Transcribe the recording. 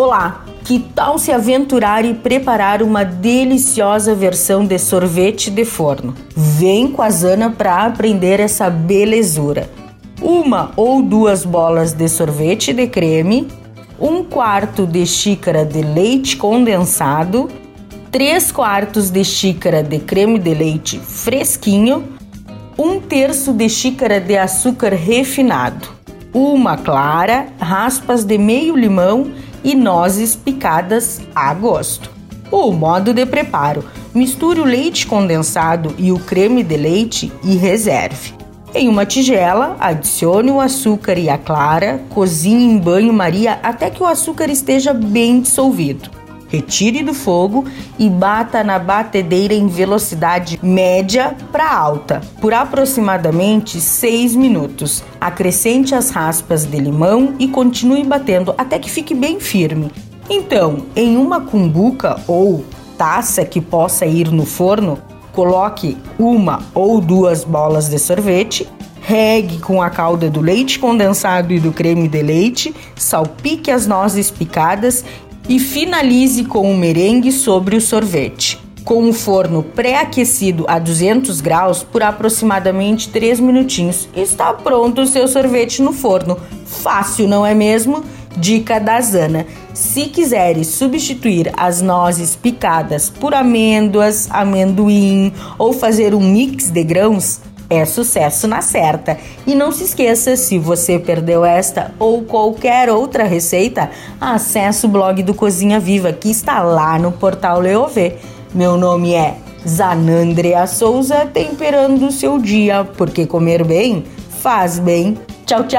Olá, que tal se aventurar e preparar uma deliciosa versão de sorvete de forno? Vem com a Zana para aprender essa belezura. Uma ou duas bolas de sorvete de creme, um quarto de xícara de leite condensado, três quartos de xícara de creme de leite fresquinho, um terço de xícara de açúcar refinado, uma clara, raspas de meio limão e nozes picadas a gosto. O modo de preparo: misture o leite condensado e o creme de leite e reserve. Em uma tigela, adicione o açúcar e a clara, cozinhe em banho-maria até que o açúcar esteja bem dissolvido. Retire do fogo e bata na batedeira em velocidade média para alta por aproximadamente 6 minutos. Acrescente as raspas de limão e continue batendo até que fique bem firme. Então, em uma cumbuca ou taça que possa ir no forno, coloque uma ou duas bolas de sorvete regue com a calda do leite condensado e do creme de leite, salpique as nozes picadas e finalize com o merengue sobre o sorvete. Com o forno pré-aquecido a 200 graus por aproximadamente 3 minutinhos, está pronto o seu sorvete no forno. Fácil, não é mesmo? Dica da Zana: se quiseres substituir as nozes picadas por amêndoas, amendoim ou fazer um mix de grãos, é sucesso na certa. E não se esqueça, se você perdeu esta ou qualquer outra receita, acesse o blog do Cozinha Viva que está lá no portal Leovê. Meu nome é Zanandrea Souza, temperando o seu dia, porque comer bem faz bem. Tchau, tchau!